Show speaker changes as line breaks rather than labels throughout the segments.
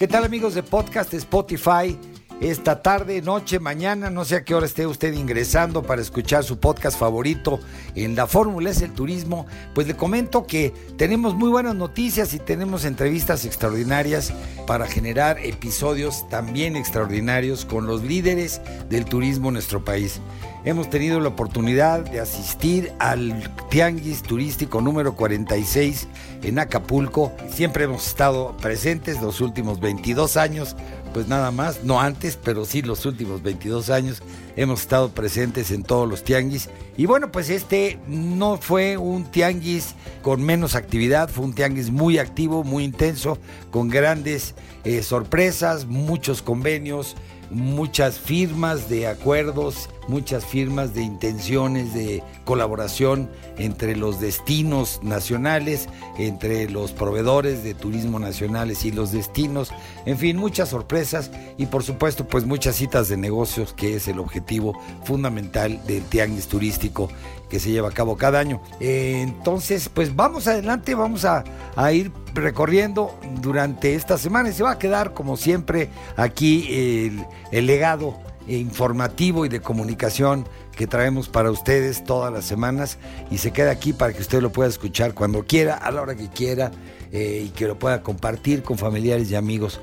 ¿Qué tal amigos de podcast Spotify? Esta tarde, noche, mañana, no sé a qué hora esté usted ingresando para escuchar su podcast favorito en la Fórmula es el Turismo, pues le comento que tenemos muy buenas noticias y tenemos entrevistas extraordinarias para generar episodios también extraordinarios con los líderes del turismo en nuestro país. Hemos tenido la oportunidad de asistir al Tianguis Turístico número 46 en Acapulco. Siempre hemos estado presentes los últimos 22 años, pues nada más, no antes, pero sí los últimos 22 años hemos estado presentes en todos los tianguis. Y bueno, pues este no fue un tianguis con menos actividad, fue un tianguis muy activo, muy intenso, con grandes eh, sorpresas, muchos convenios, muchas firmas de acuerdos, muchas firmas de intenciones de colaboración entre los destinos nacionales, entre los proveedores de turismo nacionales y los destinos, en fin, muchas sorpresas y por supuesto pues muchas citas de negocios que es el objetivo fundamental del tianguis turístico que se lleva a cabo cada año. entonces pues vamos adelante, vamos a, ir recorriendo durante esta semana y se va a quedar como siempre aquí el, el legado informativo y de comunicación que traemos para ustedes todas las semanas y se queda aquí para que usted lo pueda escuchar cuando quiera, a la hora que quiera eh, y que lo pueda compartir con familiares y amigos.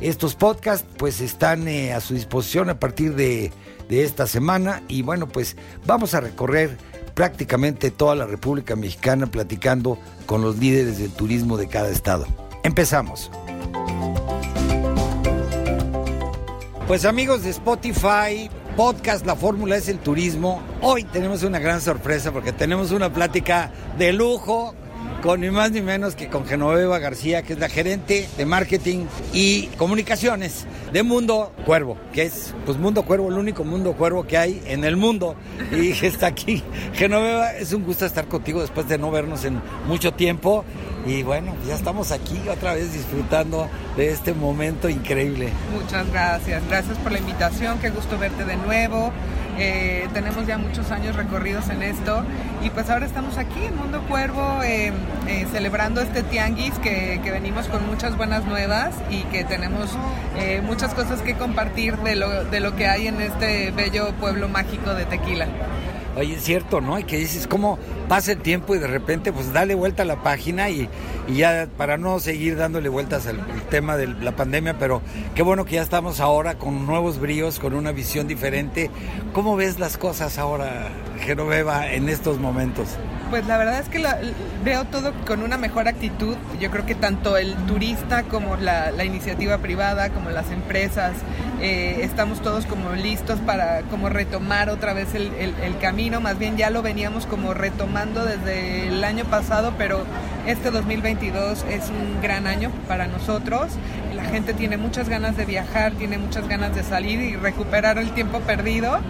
Estos podcasts pues están eh, a su disposición a partir de, de esta semana y bueno pues vamos a recorrer prácticamente toda la República Mexicana platicando con los líderes del turismo de cada estado. Empezamos. Pues amigos de Spotify, podcast La Fórmula es el Turismo, hoy tenemos una gran sorpresa porque tenemos una plática de lujo con ni más ni menos que con Genoveva García, que es la gerente de marketing y comunicaciones de Mundo Cuervo, que es pues Mundo Cuervo, el único Mundo Cuervo que hay en el mundo y está aquí. Genoveva, es un gusto estar contigo después de no vernos en mucho tiempo y bueno, ya estamos aquí otra vez disfrutando de este momento increíble.
Muchas gracias, gracias por la invitación, qué gusto verte de nuevo. Eh, tenemos ya muchos años recorridos en esto y pues ahora estamos aquí en Mundo Cuervo eh, eh, celebrando este tianguis que, venimos con muchas buenas nuevas y que tenemos muchas cosas que compartir de lo, de lo que hay en este bello pueblo mágico de Tequila.
Oye, es cierto, ¿no? Y que dices, ¿cómo pasa el tiempo y de repente, pues dale vuelta a la página y, ya para no seguir dándole vueltas al, tema de la pandemia, pero qué bueno que ya estamos ahora con nuevos bríos, con una visión diferente. ¿Cómo ves las cosas ahora, Genoveva, en estos momentos?
Pues la verdad es que veo todo con una mejor actitud. Yo creo que tanto el turista como la, iniciativa privada, como las empresas, eh, estamos todos como listos para como retomar otra vez el, el camino. Más bien ya lo veníamos como retomando desde el año pasado, pero este 2022 es un gran año para nosotros. La gente tiene muchas ganas de viajar, tiene muchas ganas de salir y recuperar el tiempo perdido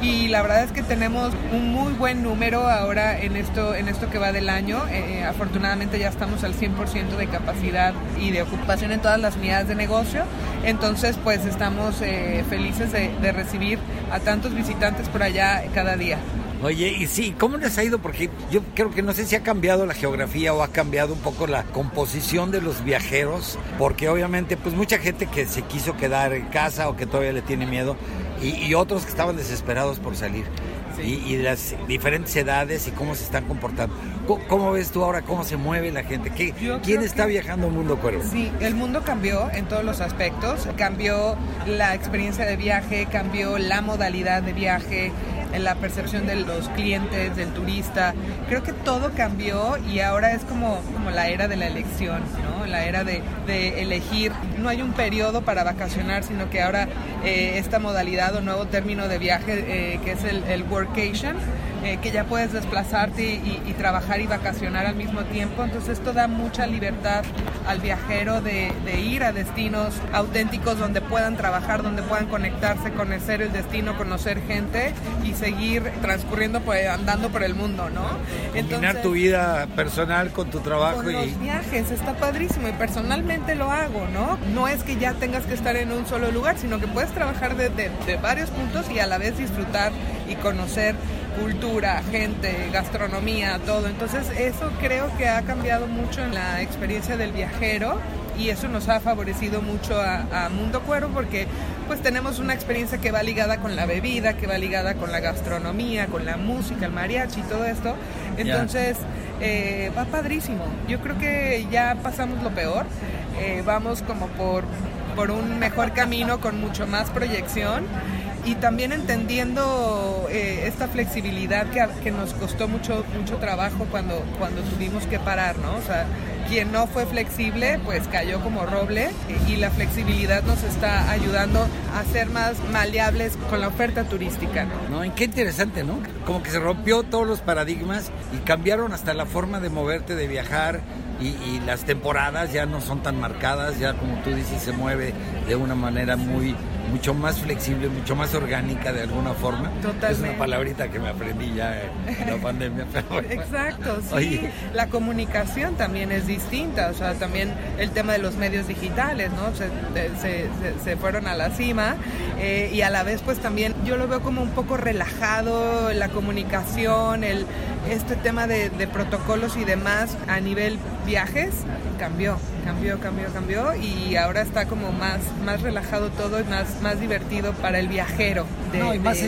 y la verdad es que tenemos un muy buen número ahora en esto, en esto que va del año. Eh, afortunadamente ya estamos al 100% de capacidad y de ocupación en todas las unidades de negocio. Entonces pues estamos eh, felices de, de recibir a tantos visitantes por allá cada día.
Oye, y sí, ¿cómo les ha ido? Porque yo creo que no sé si ha cambiado la geografía o ha cambiado un poco la composición de los viajeros, porque obviamente pues mucha gente que se quiso quedar en casa o que todavía le tiene miedo, y, otros que estaban desesperados por salir. Y, las diferentes edades y cómo se están comportando. ¿Cómo, ves tú ahora cómo se mueve la gente? ¿Qué, ¿Quién está viajando al mundo cuervo?
Sí, el mundo cambió en todos los aspectos. Cambió la experiencia de viaje, cambió la modalidad de viaje, en la percepción de los clientes, del turista. Creo que todo cambió y ahora es como, como la era de la elección, ¿no? la era de, de elegir. No hay un periodo para vacacionar, sino que ahora eh, esta modalidad o nuevo término de viaje eh, que es el, el workation, eh, que ya puedes desplazarte y, trabajar y vacacionar al mismo tiempo. Entonces esto da mucha libertad al viajero de, ir a destinos auténticos donde puedan trabajar, donde puedan conectarse, conocer el destino, conocer gente y seguir transcurriendo, pues, andando por el mundo, ¿no?
Combinar tu vida personal con tu trabajo.
Con los viajes, está padrísimo y personalmente lo hago, ¿no? No es que ya tengas que estar en un solo lugar, sino que puedes trabajar de, de varios puntos y a la vez disfrutar y conocer cultura, gente, gastronomía, todo. Entonces eso creo que ha cambiado mucho en la experiencia del viajero y eso nos ha favorecido mucho a, Mundo Cuero porque pues tenemos una experiencia que va ligada con la bebida, que va ligada con la gastronomía, con la música, el mariachi y todo esto. Entonces eh, va padrísimo. Yo creo que ya pasamos lo peor. Eh, vamos como por, por un mejor camino con mucho más proyección y también entendiendo eh, esta flexibilidad que, que, nos costó mucho mucho trabajo cuando cuando tuvimos que parar, ¿no? O sea, quien no fue flexible, pues cayó como roble y la flexibilidad nos está ayudando a ser más maleables con la oferta turística.
No, y qué interesante, ¿no? Como que se rompió todos los paradigmas y cambiaron hasta la forma de moverte, de viajar y las temporadas ya no son tan marcadas, ya como tú dices, se mueve de una manera muy mucho más flexible, mucho más orgánica de alguna forma. Totalmente. Es una palabrita que me aprendí ya en la pandemia.
Exacto, sí. La comunicación también es distinta, o sea, también el tema de los medios digitales, ¿no? Se, se, fueron a la cima eh, y a la vez pues también yo lo veo como un poco relajado la comunicación, el, este tema de, de protocolos y demás a nivel viajes cambió, cambió, cambió, cambió y ahora está como más, más relajado todo y más, más divertido para el viajero.
no, y más,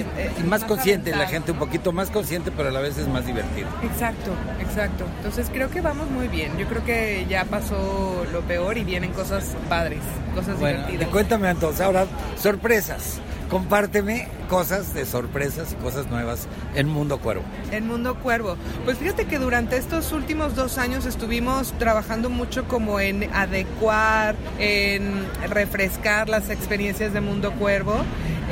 más, consciente, la gente un poquito más consciente, pero a la vez es más divertido.
Exacto, exacto. Entonces creo que vamos muy bien. Yo creo que ya pasó lo peor y vienen cosas padres, cosas bueno, divertidas.
Cuéntame entonces, ahora sorpresas compárteme cosas de sorpresas y cosas nuevas en Mundo Cuervo.
En Mundo Cuervo. Pues fíjate que durante estos últimos dos años estuvimos trabajando mucho como en adecuar, en refrescar las experiencias de Mundo Cuervo.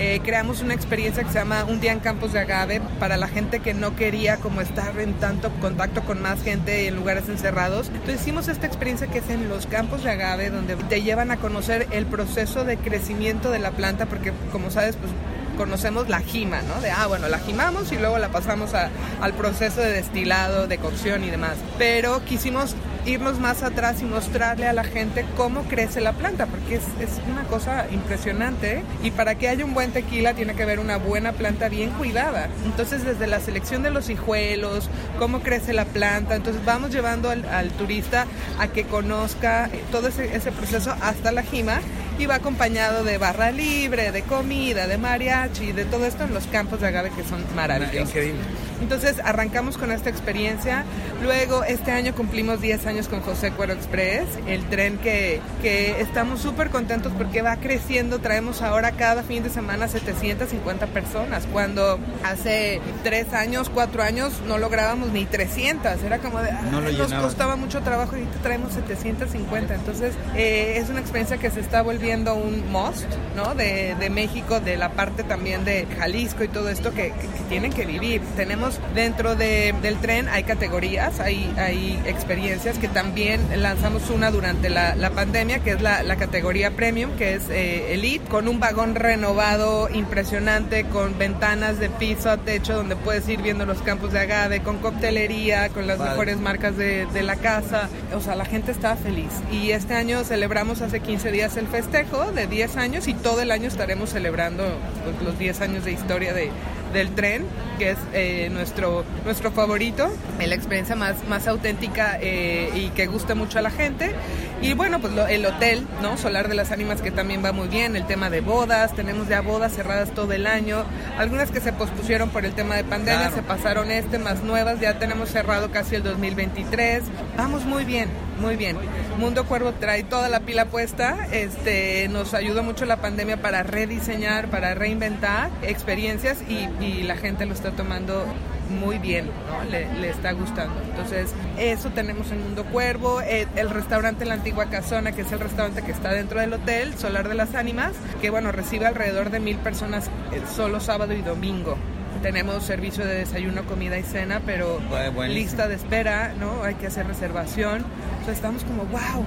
Eh, creamos una experiencia que se llama Un día en Campos de Agave para la gente que no quería como estar en tanto contacto con más gente en lugares encerrados. Entonces hicimos esta experiencia que es en los campos de agave donde te llevan a conocer el proceso de crecimiento de la planta porque como sabes pues conocemos la jima, ¿no? De, ah, bueno, la jimamos y luego la pasamos al proceso de destilado, de cocción y demás. Pero quisimos irnos más atrás y mostrarle a la gente cómo crece la planta, porque es, es una cosa impresionante. Y para que haya un buen tequila tiene que haber una buena planta bien cuidada. Entonces, desde la selección de los hijuelos, cómo crece la planta, entonces vamos llevando al, turista a que conozca todo ese, ese proceso hasta la jima y va acompañado de barra libre, de comida, de mariachi, de todo esto en los campos de agave que son maravillosos.
Increíble.
Entonces arrancamos con esta experiencia. Luego este año cumplimos 10 años con José Cuero Express, el tren que, que estamos súper contentos porque va creciendo. Traemos ahora cada fin de semana 750 personas, cuando hace 3 años, 4 años no lográbamos ni 300. Era como de, nos costaba mucho trabajo y ahorita traemos 750. Entonces eh, es una experiencia que se está volviendo un must, ¿no? De, de México, de la parte también de Jalisco y todo esto que, que tienen que vivir. Tenemos dentro del tren, hay categorías, hay, hay experiencias que también lanzamos una durante la, pandemia, que es la, categoría premium, que es eh, Elite, con un vagón renovado impresionante, con ventanas de piso a techo donde puedes ir viendo los campos de agave, con coctelería, con las mejores marcas de, la casa. O sea, la gente está feliz. Y este año celebramos hace 15 días el festejo de 10 años y todo el año estaremos celebrando pues, los 10 años de historia de, del tren, que es eh, nuestro, nuestro favorito, la experiencia más, más auténtica eh, y que gusta mucho a la gente. Y bueno, pues el hotel, ¿no? Solar de las Ánimas que también va muy bien, el tema de bodas, tenemos ya bodas cerradas todo el año, algunas que se pospusieron por el tema de pandemia, se pasaron este, más nuevas, ya tenemos cerrado casi el 2023, vamos muy bien, muy bien. Mundo Cuervo trae toda la pila puesta, este, nos ayudó mucho la pandemia para rediseñar, para reinventar experiencias y, y la gente lo está tomando muy bien, ¿no? Le, está gustando. Entonces, eso tenemos en Mundo Cuervo, eh, el, restaurante La Antigua Casona, que es el restaurante que está dentro del hotel, Solar de las Ánimas, que bueno, recibe alrededor de mil personas eh, solo sábado y domingo. Tenemos servicio de desayuno, comida y cena, pero lista de espera, ¿no? Hay que hacer reservación. Entonces estamos como, wow.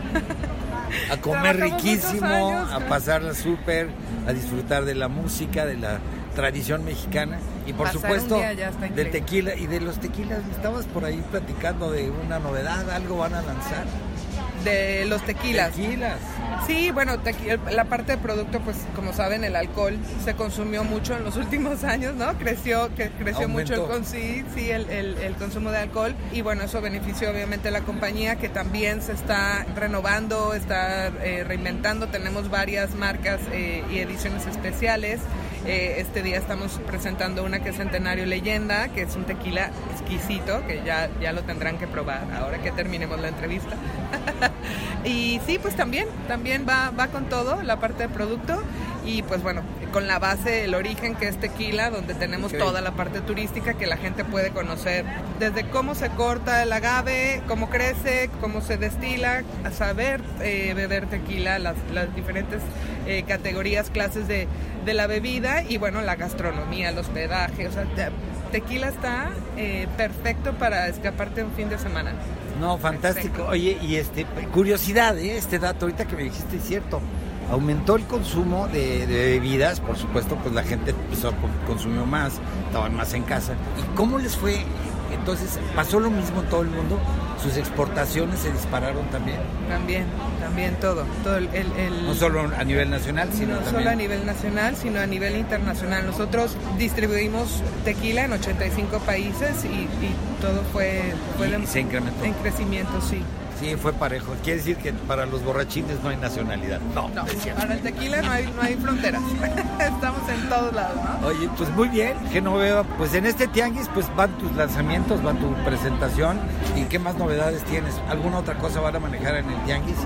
a comer riquísimo, a pasarla súper, a disfrutar de la música, de la tradición mexicana y por supuesto del tequila y de los tequilas. Estabas por ahí platicando de una novedad, algo van a lanzar.
De los tequilas.
Tequilas.
Sí, bueno, la parte de producto, pues como saben, el alcohol se consumió mucho en los últimos años, ¿no? Creció, que creció mucho el, sí, sí, el, el, consumo de alcohol y bueno, eso benefició obviamente a la compañía que también se está renovando, está eh, reinventando, tenemos varias marcas eh, y ediciones especiales. Eh, este día estamos presentando una que es Centenario Leyenda, que es un tequila exquisito, que ya, ya lo tendrán que probar ahora que terminemos la entrevista. y sí, pues también, también va, va con todo la parte de producto y pues bueno, con la base, el origen que es tequila, donde tenemos toda la parte turística que la gente puede conocer, desde cómo se corta el agave, cómo crece, cómo se destila, a saber eh, beber tequila, las, las diferentes eh, categorías, clases de, de, la bebida y bueno, la gastronomía, el hospedaje, o sea, tequila está eh, perfecto para escaparte un fin de semana.
No, fantástico. Oye, y este, curiosidad, este dato ahorita que me dijiste es cierto aumentó el consumo de, bebidas, por supuesto, pues la gente empezó consumió más, estaban más en casa. ¿Y cómo les fue? Entonces, ¿pasó lo mismo en todo el mundo? ¿Sus exportaciones se dispararon también?
También, también todo. todo el,
no solo a nivel nacional, sino
no solo a nivel nacional, sino a nivel internacional. Nosotros distribuimos tequila en 85 países y, todo fue,
y se incrementó.
en crecimiento, sí.
Sí, fue parejo. Quiere decir que para los borrachines no hay nacionalidad.
No, no para el tequila no hay, no hay fronteras. Estamos en todos lados, ¿no?
Oye, pues muy bien, Genoveva. Pues en este tianguis pues van tus lanzamientos, va tu presentación. ¿Y qué más novedades tienes? ¿Alguna otra cosa van a manejar en el tianguis?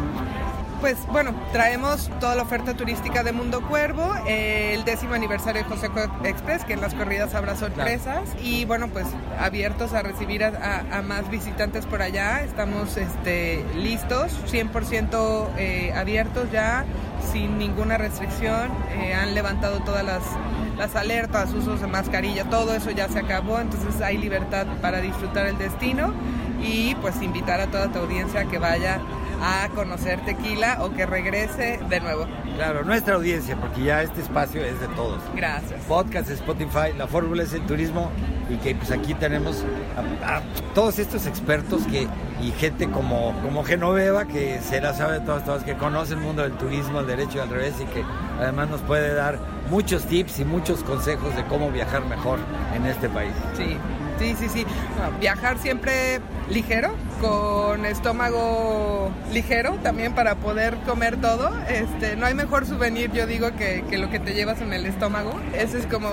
Pues bueno, traemos toda la oferta turística de Mundo Cuervo, el décimo aniversario de José Express, que en las corridas habrá sorpresas, y bueno, pues abiertos a recibir a, más visitantes por allá. Estamos este, listos, 100% eh, abiertos ya, sin ninguna restricción. Eh, han levantado todas las, las alertas, usos de mascarilla, todo eso ya se acabó, entonces hay libertad para disfrutar el destino y pues invitar a toda tu audiencia a que vaya a conocer tequila o que regrese de nuevo.
Claro, nuestra audiencia, porque ya este espacio es de todos.
Gracias.
Podcast, Spotify, la fórmula es el turismo y que pues aquí tenemos a, todos estos expertos que y gente como, como Genoveva que se la sabe de todas, todas, que conoce el mundo del turismo, el derecho y al revés y que además nos puede dar muchos tips y muchos consejos de cómo viajar mejor en este país.
Sí, sí, sí, sí. viajar siempre ligero, con estómago ligero también para poder comer todo. Este, no hay mejor souvenir, yo digo, que, lo que te llevas en el estómago. Ese es como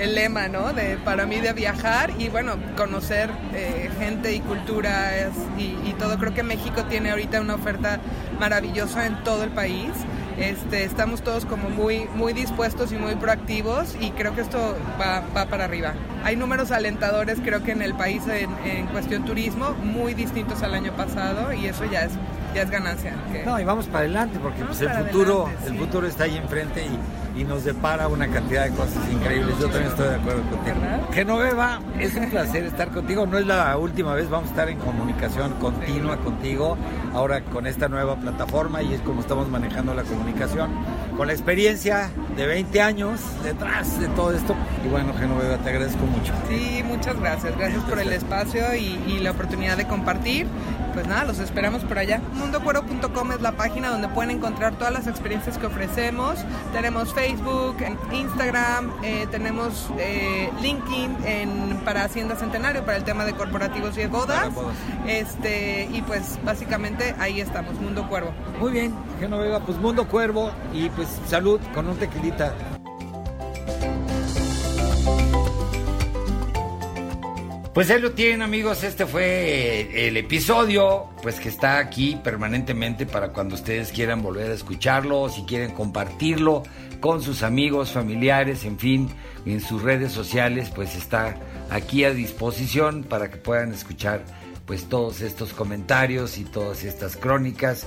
el lema, ¿no? De, para mí de viajar y bueno, conocer eh, gente y culturas y, y todo. Creo que México tiene ahorita una oferta maravillosa en todo el país. Este, estamos todos como muy, muy dispuestos y muy proactivos y creo que esto va, va para arriba. Hay números alentadores creo que en el país en, en cuestión turismo muy distintos al año pasado y eso ya es ya es ganancia.
No, y vamos para adelante porque pues, el futuro el futuro está ahí enfrente y, nos depara una cantidad de cosas increíbles. Yo también estoy de acuerdo contigo. Genoveva, es un placer estar contigo. No es la última vez, vamos a estar en comunicación continua contigo, ahora con esta nueva plataforma y es como estamos manejando la comunicación. Con la experiencia de 20 años detrás de todo esto. Y bueno, Genoveva, te agradezco mucho.
Sí, muchas gracias. Gracias por el espacio y, y la oportunidad de compartir. Pues nada, los esperamos por allá mundocuero.com es la página donde pueden encontrar todas las experiencias que ofrecemos. Tenemos Facebook, Instagram, eh, tenemos eh, LinkedIn en, para Hacienda Centenario, para el tema de corporativos y de bodas. Este, y pues básicamente ahí estamos, Mundo Cuervo.
Muy bien, Pues Mundo Cuervo y pues salud con un tequilita. Pues ahí lo tienen amigos, este fue el episodio, pues que está aquí permanentemente para cuando ustedes quieran volver a escucharlo, si quieren compartirlo con sus amigos, familiares, en fin, en sus redes sociales, pues está aquí a disposición para que puedan escuchar pues todos estos comentarios y todas estas crónicas